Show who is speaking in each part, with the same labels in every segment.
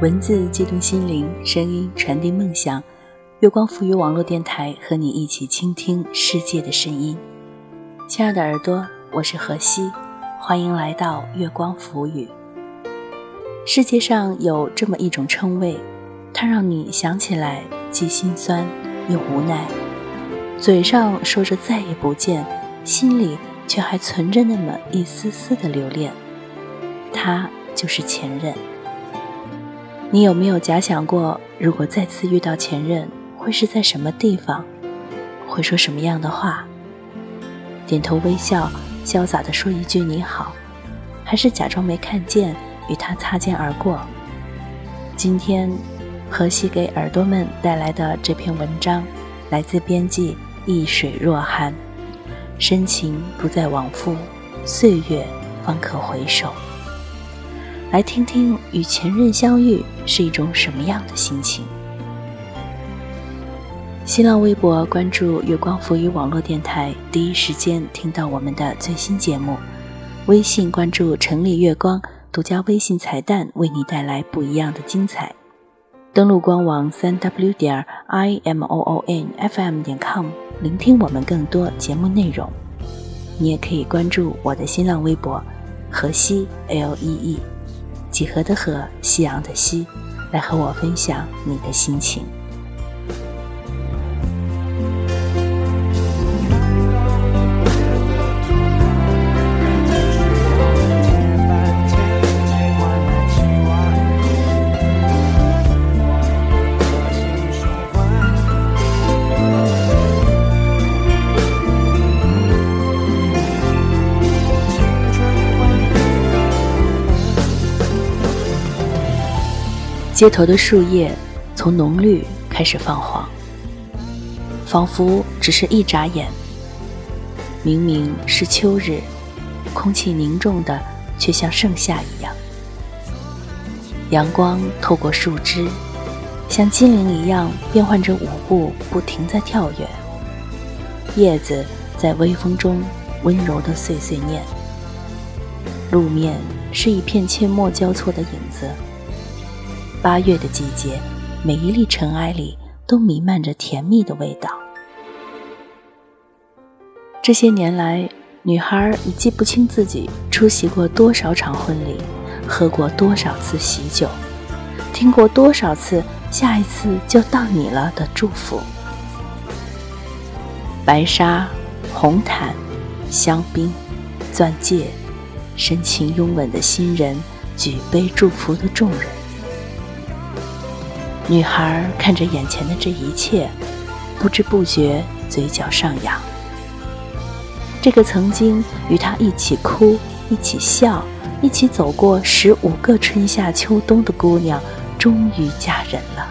Speaker 1: 文字激动心灵，声音传递梦想。月光赋予网络电台和你一起倾听世界的声音。亲爱的耳朵，我是何西，欢迎来到月光浮语。世界上有这么一种称谓，它让你想起来既心酸又无奈，嘴上说着再也不见，心里却还存着那么一丝丝的留恋。它就是前任。你有没有假想过，如果再次遇到前任，会是在什么地方，会说什么样的话？点头微笑，潇洒地说一句你好，还是假装没看见，与他擦肩而过？今天，荷西给耳朵们带来的这篇文章，来自编辑易水若寒。深情不再往复，岁月方可回首。来听听与前任相遇是一种什么样的心情。新浪微博关注“月光浮语”网络电台，第一时间听到我们的最新节目。微信关注“城里月光”，独家微信彩蛋为你带来不一样的精彩。登录官网三 w 点 i m o o n f m 点 com，聆听我们更多节目内容。你也可以关注我的新浪微博“河西 l e e”。几何的河，夕阳的夕，来和我分享你的心情。街头的树叶从浓绿开始泛黄，仿佛只是一眨眼。明明是秋日，空气凝重的，却像盛夏一样。阳光透过树枝，像精灵一样变换着舞步，不停在跳跃。叶子在微风中温柔的碎碎念。路面是一片阡陌交错的影子。八月的季节，每一粒尘埃里都弥漫着甜蜜的味道。这些年来，女孩已记不清自己出席过多少场婚礼，喝过多少次喜酒，听过多少次“下一次就到你了”的祝福。白纱、红毯、香槟、钻戒，深情拥吻的新人，举杯祝福的众人。女孩看着眼前的这一切，不知不觉嘴角上扬。这个曾经与她一起哭、一起笑、一起走过十五个春夏秋冬的姑娘，终于嫁人了。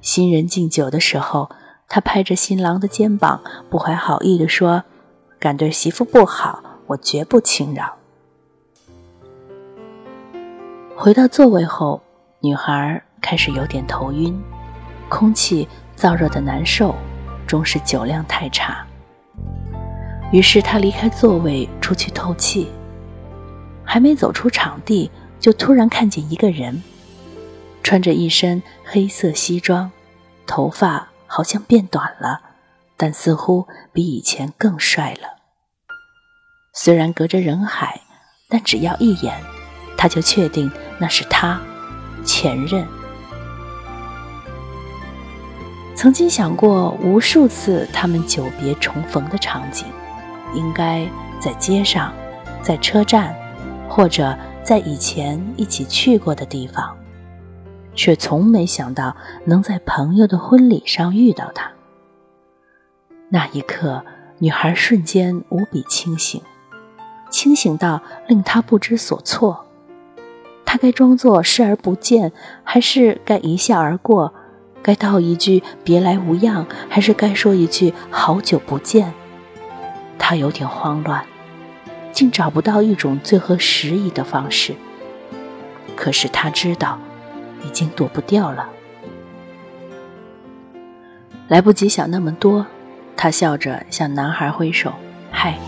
Speaker 1: 新人敬酒的时候，他拍着新郎的肩膀，不怀好意地说：“敢对媳妇不好，我绝不轻饶。”回到座位后，女孩。开始有点头晕，空气燥热的难受，终是酒量太差。于是他离开座位出去透气，还没走出场地，就突然看见一个人，穿着一身黑色西装，头发好像变短了，但似乎比以前更帅了。虽然隔着人海，但只要一眼，他就确定那是他，前任。曾经想过无数次他们久别重逢的场景，应该在街上，在车站，或者在以前一起去过的地方，却从没想到能在朋友的婚礼上遇到他。那一刻，女孩瞬间无比清醒，清醒到令她不知所措。她该装作视而不见，还是该一笑而过？该道一句“别来无恙”，还是该说一句“好久不见”？他有点慌乱，竟找不到一种最合时宜的方式。可是他知道，已经躲不掉了。来不及想那么多，他笑着向男孩挥手：“嗨。”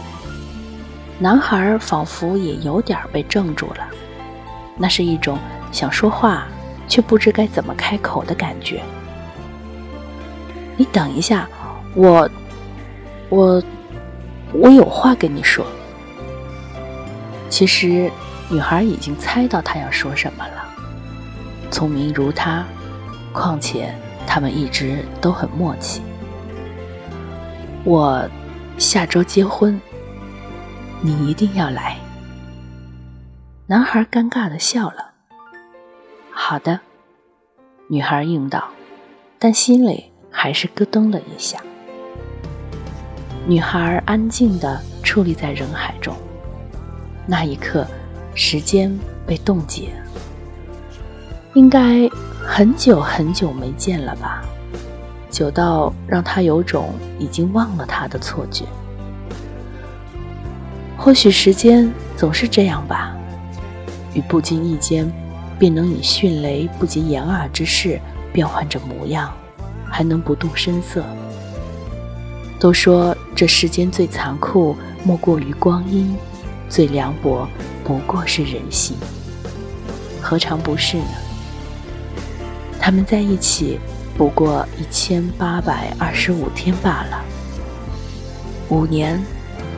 Speaker 1: 男孩仿佛也有点被怔住了，那是一种想说话却不知该怎么开口的感觉。你等一下，我，我，我有话跟你说。其实，女孩已经猜到他要说什么了。聪明如他，况且他们一直都很默契。我下周结婚。你一定要来。男孩尴尬的笑了。好的，女孩应道，但心里还是咯噔了一下。女孩安静的矗立在人海中，那一刻，时间被冻结。应该很久很久没见了吧？久到让他有种已经忘了他的错觉。或许时间总是这样吧，与不经意间，便能以迅雷不及掩耳之势变换着模样，还能不动声色。都说这世间最残酷莫过于光阴，最凉薄不过是人心。何尝不是呢？他们在一起不过一千八百二十五天罢了，五年。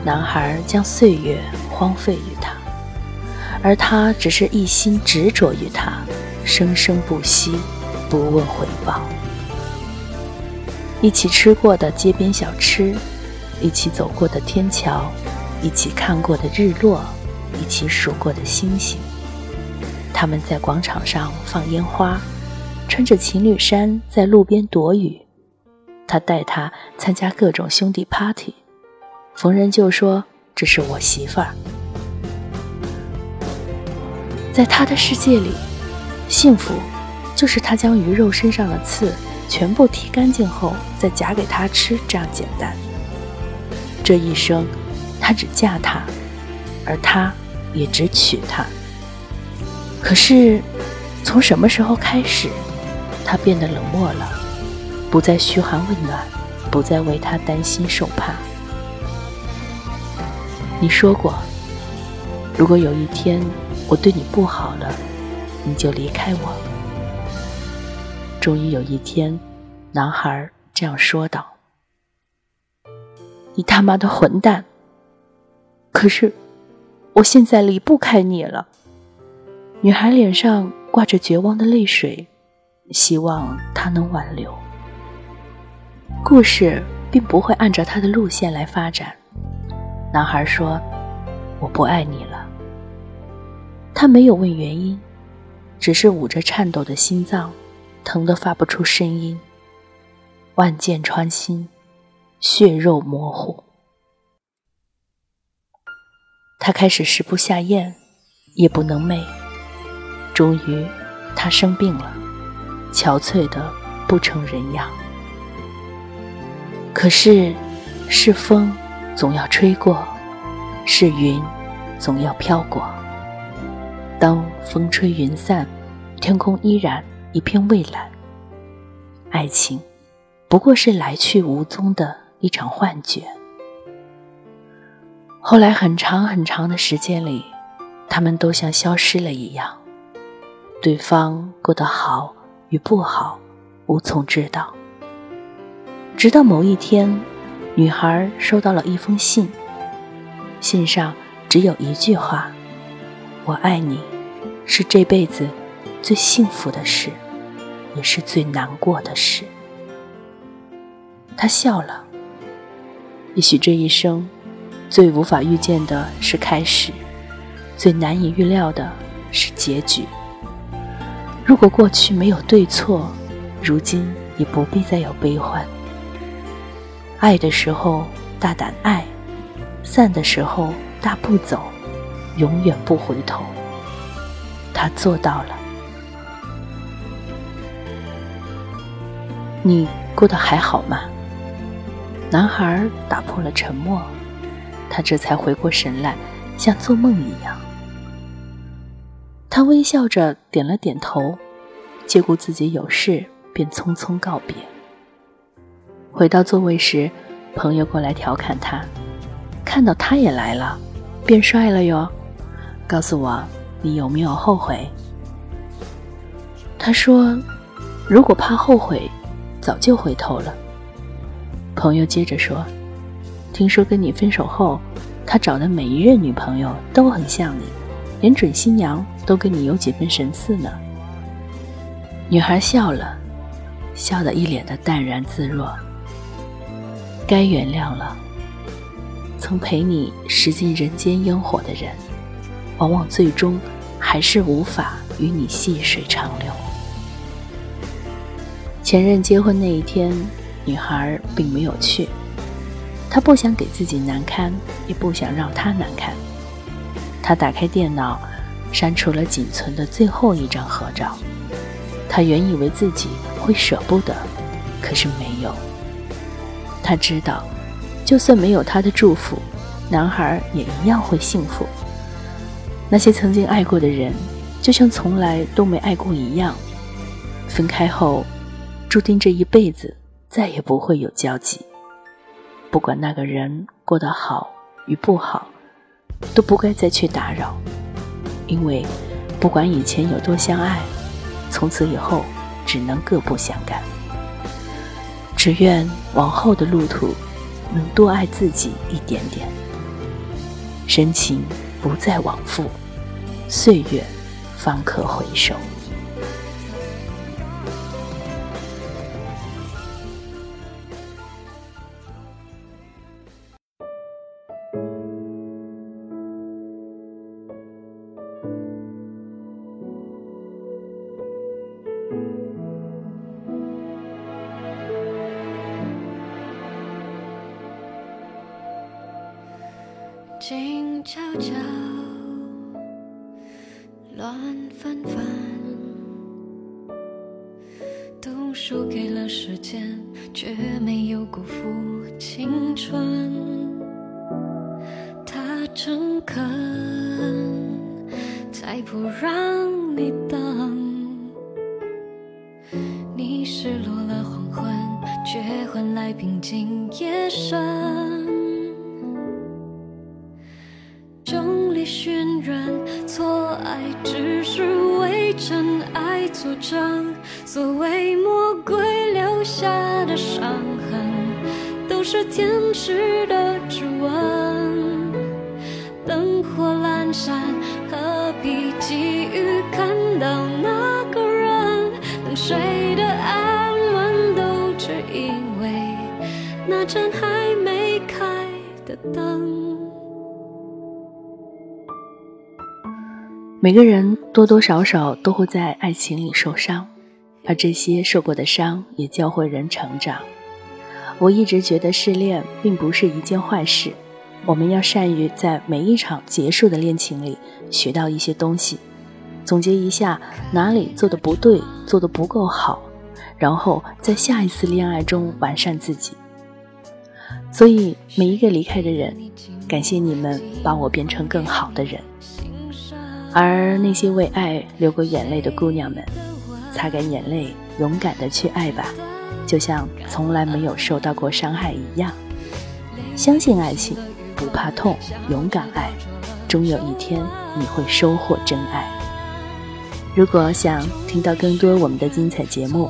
Speaker 1: 男孩将岁月荒废于他，而他只是一心执着于他，生生不息，不问回报。一起吃过的街边小吃，一起走过的天桥，一起看过的日落，一起数过的星星。他们在广场上放烟花，穿着情侣衫在路边躲雨。他带她参加各种兄弟 party。逢人就说：“这是我媳妇儿。”在他的世界里，幸福就是他将鱼肉身上的刺全部剔干净后再夹给他吃，这样简单。这一生，他只嫁他，而他也只娶她。可是，从什么时候开始，他变得冷漠了，不再嘘寒问暖，不再为他担心受怕。你说过，如果有一天我对你不好了，你就离开我。终于有一天，男孩这样说道：“你他妈的混蛋！”可是，我现在离不开你了。女孩脸上挂着绝望的泪水，希望他能挽留。故事并不会按照他的路线来发展。男孩说：“我不爱你了。”他没有问原因，只是捂着颤抖的心脏，疼得发不出声音。万箭穿心，血肉模糊。他开始食不下咽，夜不能寐。终于，他生病了，憔悴的不成人样。可是，是风。总要吹过，是云，总要飘过。当风吹云散，天空依然一片蔚蓝。爱情，不过是来去无踪的一场幻觉。后来很长很长的时间里，他们都像消失了一样，对方过得好与不好，无从知道。直到某一天。女孩收到了一封信，信上只有一句话：“我爱你，是这辈子最幸福的事，也是最难过的事。”他笑了。也许这一生，最无法预见的是开始，最难以预料的是结局。如果过去没有对错，如今也不必再有悲欢。爱的时候大胆爱，散的时候大步走，永远不回头。他做到了。你过得还好吗？男孩打破了沉默，他这才回过神来，像做梦一样。他微笑着点了点头，接顾自己有事，便匆匆告别。回到座位时，朋友过来调侃他，看到他也来了，变帅了哟。告诉我，你有没有后悔？他说：“如果怕后悔，早就回头了。”朋友接着说：“听说跟你分手后，他找的每一任女朋友都很像你，连准新娘。”都跟你有几分神似呢。女孩笑了，笑得一脸的淡然自若。该原谅了。曾陪你食尽人间烟火的人，往往最终还是无法与你细水长流。前任结婚那一天，女孩并没有去，她不想给自己难堪，也不想让他难堪。她打开电脑。删除了仅存的最后一张合照，她原以为自己会舍不得，可是没有。她知道，就算没有他的祝福，男孩也一样会幸福。那些曾经爱过的人，就像从来都没爱过一样，分开后，注定这一辈子再也不会有交集。不管那个人过得好与不好，都不该再去打扰。因为，不管以前有多相爱，从此以后只能各不相干。只愿往后的路途，能多爱自己一点点。深情不再往复，岁月方可回首。
Speaker 2: 悄悄，乱纷纷，都输给了时间，却没有辜负青春。他诚恳，才不让你等。你失落了黄昏，却换来平静夜深。所谓魔鬼留下的伤痕，都是天使的指纹。灯火阑珊，何必急于看到那个人？等睡得安稳，都只因为那盏还没开的灯。
Speaker 1: 每个人多多少少都会在爱情里受伤，而这些受过的伤也教会人成长。我一直觉得失恋并不是一件坏事，我们要善于在每一场结束的恋情里学到一些东西，总结一下哪里做的不对，做的不够好，然后在下一次恋爱中完善自己。所以每一个离开的人，感谢你们把我变成更好的人。而那些为爱流过眼泪的姑娘们，擦干眼泪，勇敢的去爱吧，就像从来没有受到过伤害一样。相信爱情，不怕痛，勇敢爱，终有一天你会收获真爱。如果想听到更多我们的精彩节目，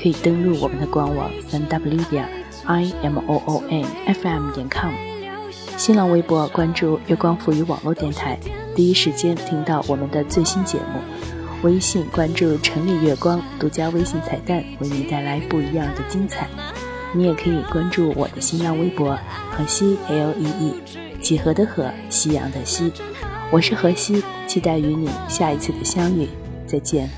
Speaker 1: 可以登录我们的官网三 w 点 i m o o n f m 点 com，新浪微博关注月光赋予网络电台。第一时间听到我们的最新节目，微信关注“城里月光”独家微信彩蛋，为你带来不一样的精彩。你也可以关注我的新浪微博“荷西 L E E”，几何的荷，夕阳的西。我是荷西，期待与你下一次的相遇。再见。